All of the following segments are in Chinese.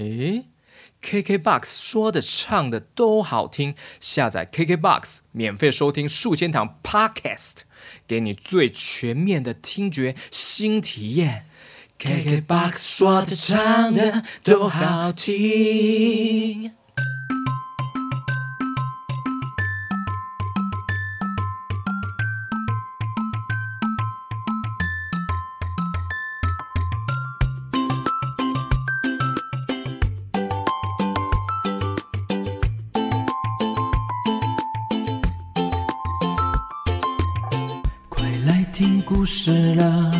诶，KKBOX 说的唱的都好听，下载 KKBOX 免费收听数千堂 Podcast，给你最全面的听觉新体验。KKBOX 说的唱的都好听。故事了，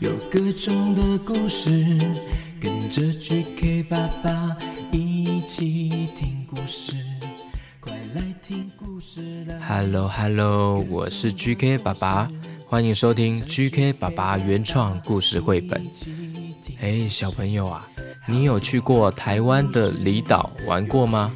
有各种的故事，跟着 GK 爸爸一起听故事。快来听故事了。Hello Hello，我是 GK 爸爸，欢迎收听 GK 爸爸原创故事绘本。哎，小朋友啊，你有去过台湾的离岛玩过吗？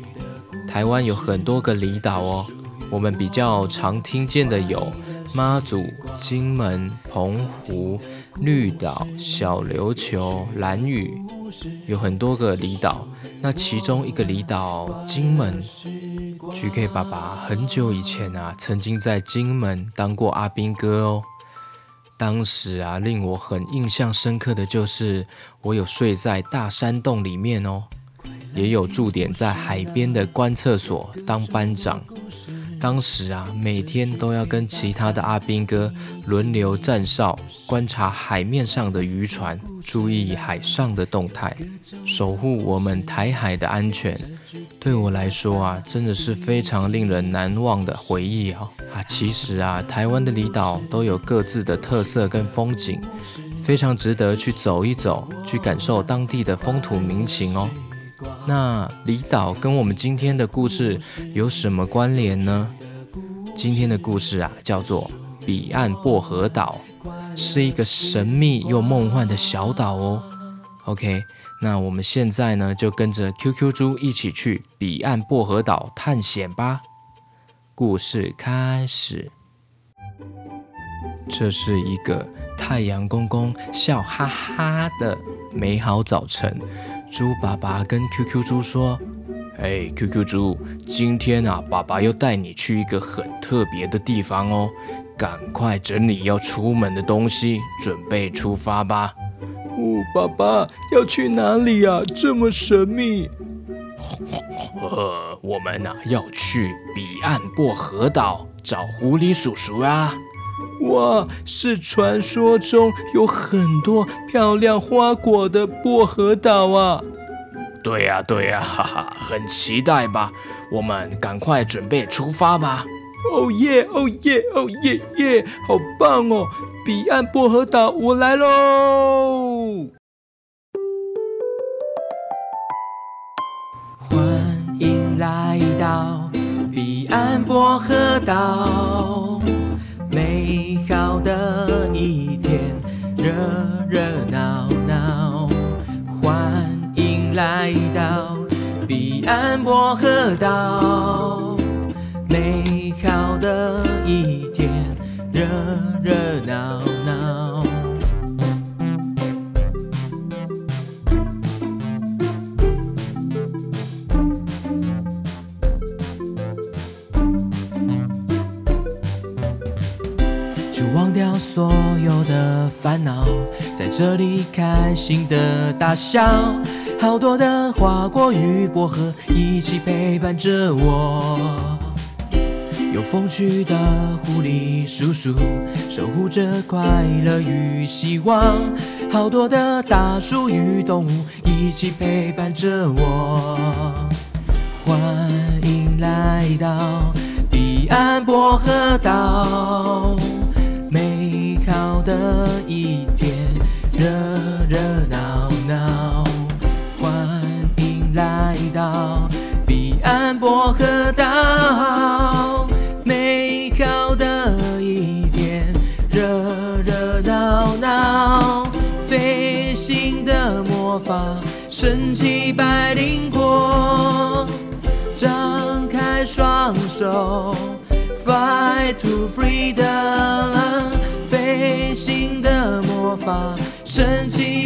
台湾有很多个离岛哦，我们比较常听见的有。妈祖、金门、澎湖、绿岛、小琉球、蓝屿，有很多个离岛。那其中一个离岛金门，GK 爸爸很久以前啊，曾经在金门当过阿兵哥哦。当时啊，令我很印象深刻的就是，我有睡在大山洞里面哦，也有驻点在海边的观测所当班长。当时啊，每天都要跟其他的阿兵哥轮流站哨，观察海面上的渔船，注意海上的动态，守护我们台海的安全。对我来说啊，真的是非常令人难忘的回忆啊！啊，其实啊，台湾的离岛都有各自的特色跟风景，非常值得去走一走，去感受当地的风土民情哦。那离岛跟我们今天的故事有什么关联呢？今天的故事啊，叫做彼岸薄荷岛，是一个神秘又梦幻的小岛哦。OK，那我们现在呢，就跟着 QQ 猪一起去彼岸薄荷岛探险吧。故事开始，这是一个太阳公公笑哈哈的美好早晨。猪爸爸跟 QQ 猪说：“哎，QQ 猪，今天啊，爸爸要带你去一个很特别的地方哦，赶快整理要出门的东西，准备出发吧。”哦，爸爸要去哪里呀？这么神秘。呃，我们啊要去彼岸薄荷岛找狐狸叔叔啊。哇，是传说中有很多漂亮花果的薄荷岛啊！对呀，对呀，哈哈，很期待吧？我们赶快准备出发吧！哦耶，哦耶，哦耶耶，好棒哦！彼岸薄荷岛，我来喽！欢迎来到彼岸薄荷岛。美好的一天，热热闹闹，欢迎来到彼岸薄荷岛。美好的一天，热热闹。所有的烦恼，在这里开心的大笑。好多的花果与薄荷一起陪伴着我，有风趣的狐狸叔叔守护着快乐与希望。好多的大树与动物一起陪伴着我，欢迎来到彼岸薄荷岛。的一点，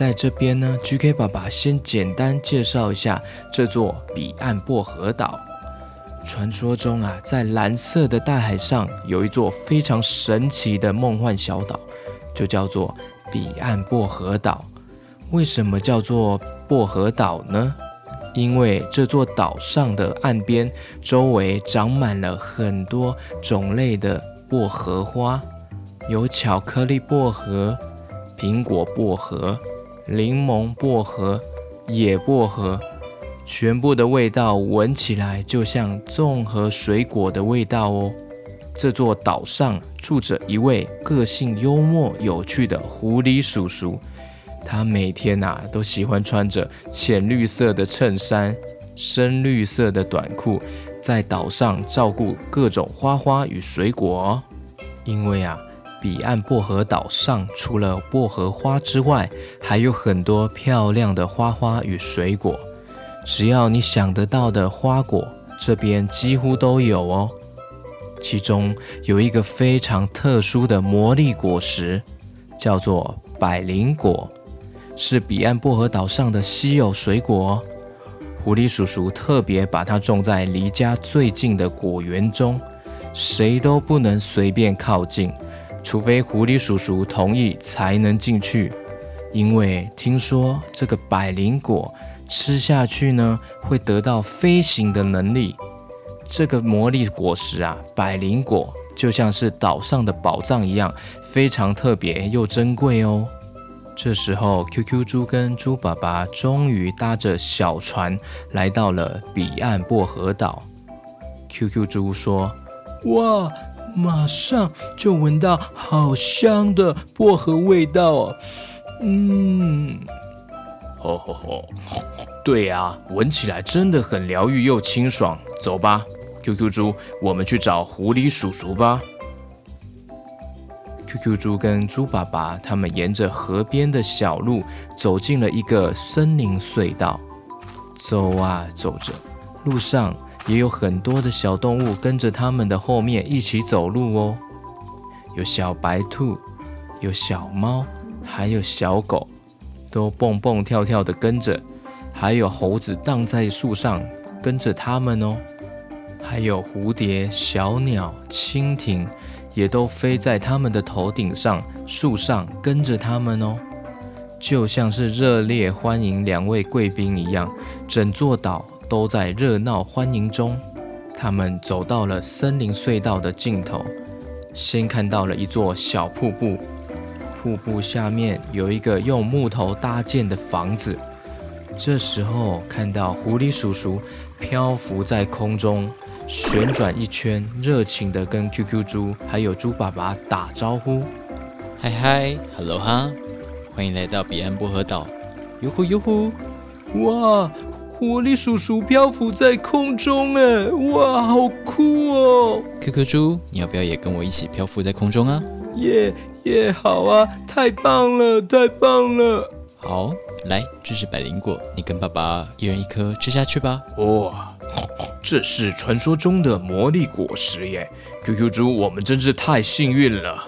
在这边呢，GK 爸爸先简单介绍一下这座彼岸薄荷岛。传说中啊，在蓝色的大海上有一座非常神奇的梦幻小岛，就叫做彼岸薄荷岛。为什么叫做薄荷岛呢？因为这座岛上的岸边周围长满了很多种类的薄荷花，有巧克力薄荷。苹果薄荷、柠檬薄荷、野薄荷，全部的味道闻起来就像综合水果的味道哦。这座岛上住着一位个性幽默、有趣的狐狸叔叔，他每天呐都喜欢穿着浅绿色的衬衫、深绿色的短裤，在岛上照顾各种花花与水果。哦因为啊。彼岸薄荷岛上，除了薄荷花之外，还有很多漂亮的花花与水果。只要你想得到的花果，这边几乎都有哦。其中有一个非常特殊的魔力果实，叫做百灵果，是彼岸薄荷岛上的稀有水果。狐狸叔叔特别把它种在离家最近的果园中，谁都不能随便靠近。除非狐狸叔叔同意才能进去，因为听说这个百灵果吃下去呢，会得到飞行的能力。这个魔力果实啊，百灵果就像是岛上的宝藏一样，非常特别又珍贵哦。这时候，QQ 猪跟猪爸爸终于搭着小船来到了彼岸薄荷岛。QQ 猪说：“哇！”马上就闻到好香的薄荷味道哦，嗯，吼吼吼，对呀，闻起来真的很疗愈又清爽。走吧，QQ 猪，我们去找狐狸叔叔吧。QQ 猪跟猪爸爸他们沿着河边的小路走进了一个森林隧道，走啊走着，路上。也有很多的小动物跟着他们的后面一起走路哦，有小白兔，有小猫，还有小狗，都蹦蹦跳跳的跟着，还有猴子荡在树上跟着他们哦，还有蝴蝶、小鸟、蜻蜓，也都飞在他们的头顶上、树上跟着他们哦，就像是热烈欢迎两位贵宾一样，整座岛。都在热闹欢迎中。他们走到了森林隧道的尽头，先看到了一座小瀑布。瀑布下面有一个用木头搭建的房子。这时候看到狐狸叔叔漂浮在空中，旋转一圈，热情地跟 QQ 猪还有猪爸爸打招呼：“嗨嗨，Hello 哈，欢迎来到彼岸薄荷岛，哟呼哟呼，哇！”狐狸叔叔漂浮在空中，哎，哇，好酷哦！QQ 猪，你要不要也跟我一起漂浮在空中啊？耶耶，好啊，太棒了，太棒了！好，来，这是百灵果，你跟爸爸一人一颗吃下去吧。哇，这是传说中的魔力果实耶！QQ 猪，我们真是太幸运了。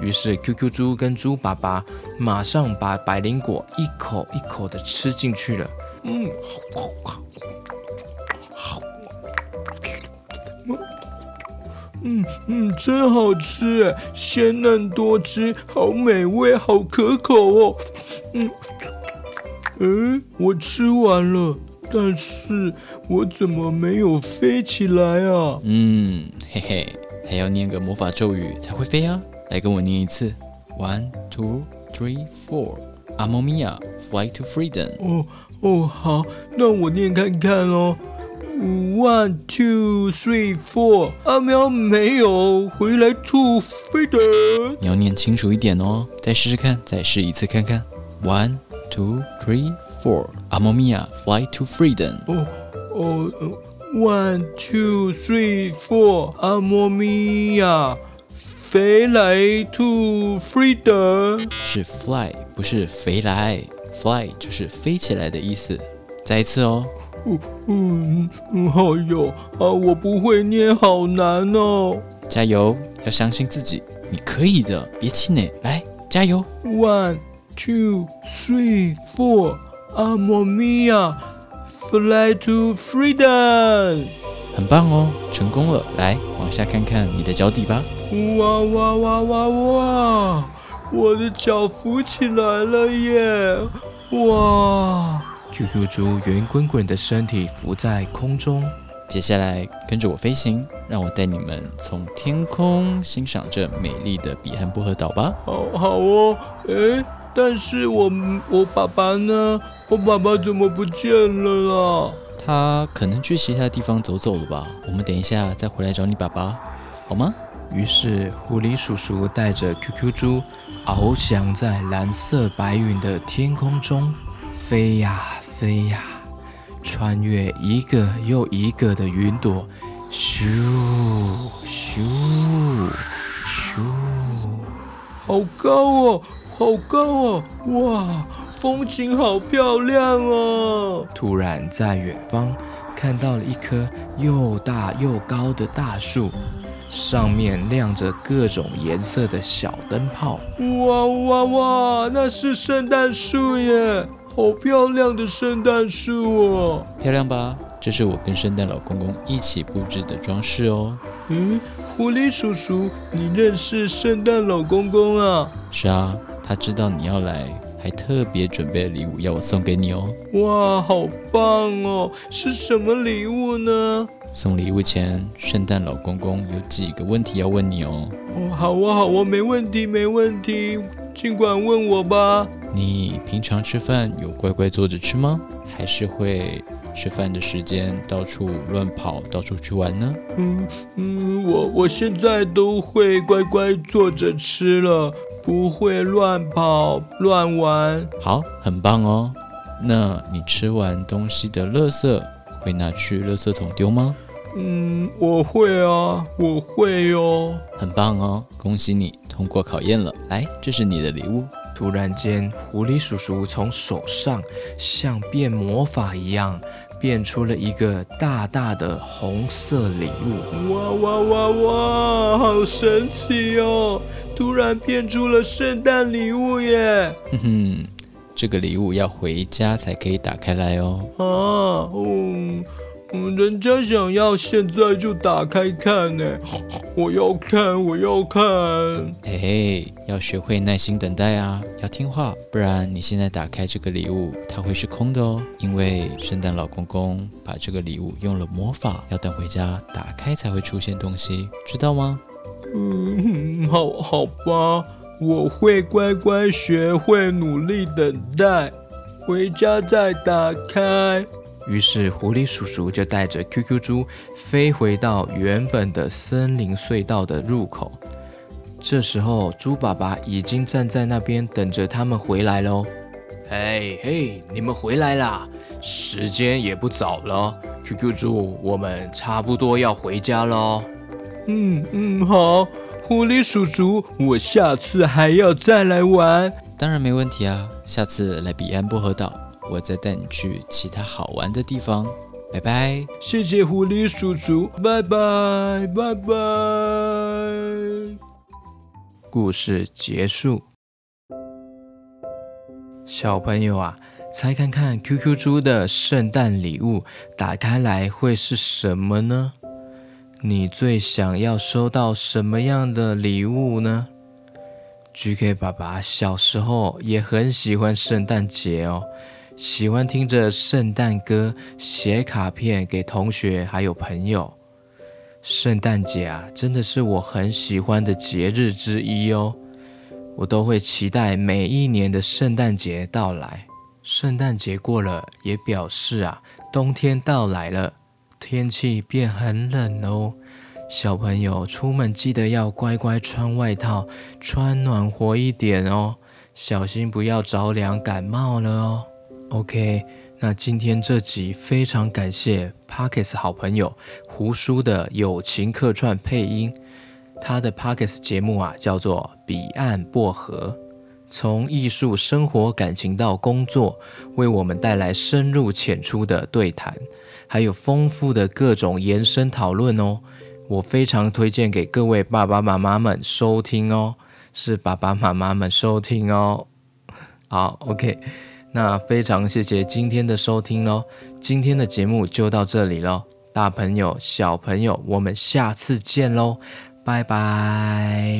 于是 QQ 猪跟猪爸爸马上把百灵果一口一口的吃进去了。嗯，好，好，好，嗯嗯，真好吃，鲜嫩多汁，好美味，好可口哦。嗯，哎，我吃完了，但是我怎么没有飞起来啊？嗯，嘿嘿，还要念个魔法咒语才会飞啊！来跟我念一次，one two three four，Amomia，fly to freedom。哦。哦，好，那我念看看哦。One, two, three, four。阿喵没有回来吐飞的。你要念清楚一点哦。再试试看，再试一次看看。One, two, three, four。阿猫咪呀，fly to freedom。哦哦 One, two, three, four，阿猫咪呀，飞来 to freedom。是 fly，不是飞来。Fly 就是飞起来的意思。再一次哦。嗯嗯嗯，好哟啊，我不会念，好难哦。加油，要相信自己，你可以的，别气馁，来，加油。One, two, three, four，阿莫米亚，fly to freedom。很棒哦，成功了。来，往下看看你的脚底吧。哇哇哇哇哇！我的脚浮起来了耶！哇！QQ 猪圆滚滚的身体浮在空中。接下来跟着我飞行，让我带你们从天空欣赏这美丽的彼岸薄荷岛吧。好好哦，诶，但是我我爸爸呢？我爸爸怎么不见了啦？他可能去其他地方走走了吧。我们等一下再回来找你爸爸，好吗？于是狐狸叔叔带着 QQ 猪。翱翔在蓝色白云的天空中，飞呀飞呀，穿越一个又一个的云朵，咻咻咻，好高哦，好高哦，哇，风景好漂亮哦！突然，在远方看到了一棵又大又高的大树。上面亮着各种颜色的小灯泡，哇哇哇！那是圣诞树耶，好漂亮的圣诞树哦！漂亮吧？这是我跟圣诞老公公一起布置的装饰哦。嗯，狐狸叔叔，你认识圣诞老公公啊？是啊，他知道你要来，还特别准备了礼物要我送给你哦。哇，好棒哦！是什么礼物呢？送礼物前，圣诞老公公有几个问题要问你哦。哦，好啊，好啊，没问题，没问题，尽管问我吧。你平常吃饭有乖乖坐着吃吗？还是会吃饭的时间到处乱跑，到处去玩呢？嗯嗯，我我现在都会乖乖坐着吃了，不会乱跑乱玩。好，很棒哦。那你吃完东西的垃圾？会拿去垃圾桶丢吗？嗯，我会啊，我会哟。很棒哦，恭喜你通过考验了。来，这是你的礼物。突然间，狐狸叔叔从手上像变魔法一样，变出了一个大大的红色礼物。哇哇哇哇，好神奇哦！突然变出了圣诞礼物耶！哼哼。这个礼物要回家才可以打开来哦。啊，嗯，嗯，人家想要现在就打开看呢。我要看，我要看。嘿嘿，要学会耐心等待啊，要听话，不然你现在打开这个礼物，它会是空的哦。因为圣诞老公公把这个礼物用了魔法，要等回家打开才会出现东西，知道吗？嗯，好 好吧。我会乖乖学会努力等待，回家再打开。于是狐狸叔叔就带着 QQ 猪飞回到原本的森林隧道的入口。这时候，猪爸爸已经站在那边等着他们回来喽。嘿嘿，你们回来啦！时间也不早了，QQ 猪，我们差不多要回家喽。嗯嗯，好。狐狸叔叔，我下次还要再来玩，当然没问题啊！下次来彼岸薄荷岛，我再带你去其他好玩的地方。拜拜，谢谢狐狸叔叔，拜拜拜拜。故事结束。小朋友啊，猜看看 QQ 猪的圣诞礼物打开来会是什么呢？你最想要收到什么样的礼物呢？GK 爸爸小时候也很喜欢圣诞节哦，喜欢听着圣诞歌，写卡片给同学还有朋友。圣诞节啊，真的是我很喜欢的节日之一哦，我都会期待每一年的圣诞节到来。圣诞节过了，也表示啊，冬天到来了。天气变很冷哦，小朋友出门记得要乖乖穿外套，穿暖和一点哦，小心不要着凉感冒了哦。OK，那今天这集非常感谢 Parkes 好朋友胡叔的友情客串配音，他的 Parkes 节目啊叫做《彼岸薄荷》，从艺术、生活、感情到工作，为我们带来深入浅出的对谈，还有丰富的各种延伸讨论哦。我非常推荐给各位爸爸妈妈们收听哦，是爸爸妈妈们收听哦。好，OK。那非常谢谢今天的收听喽，今天的节目就到这里喽，大朋友小朋友，我们下次见喽，拜拜。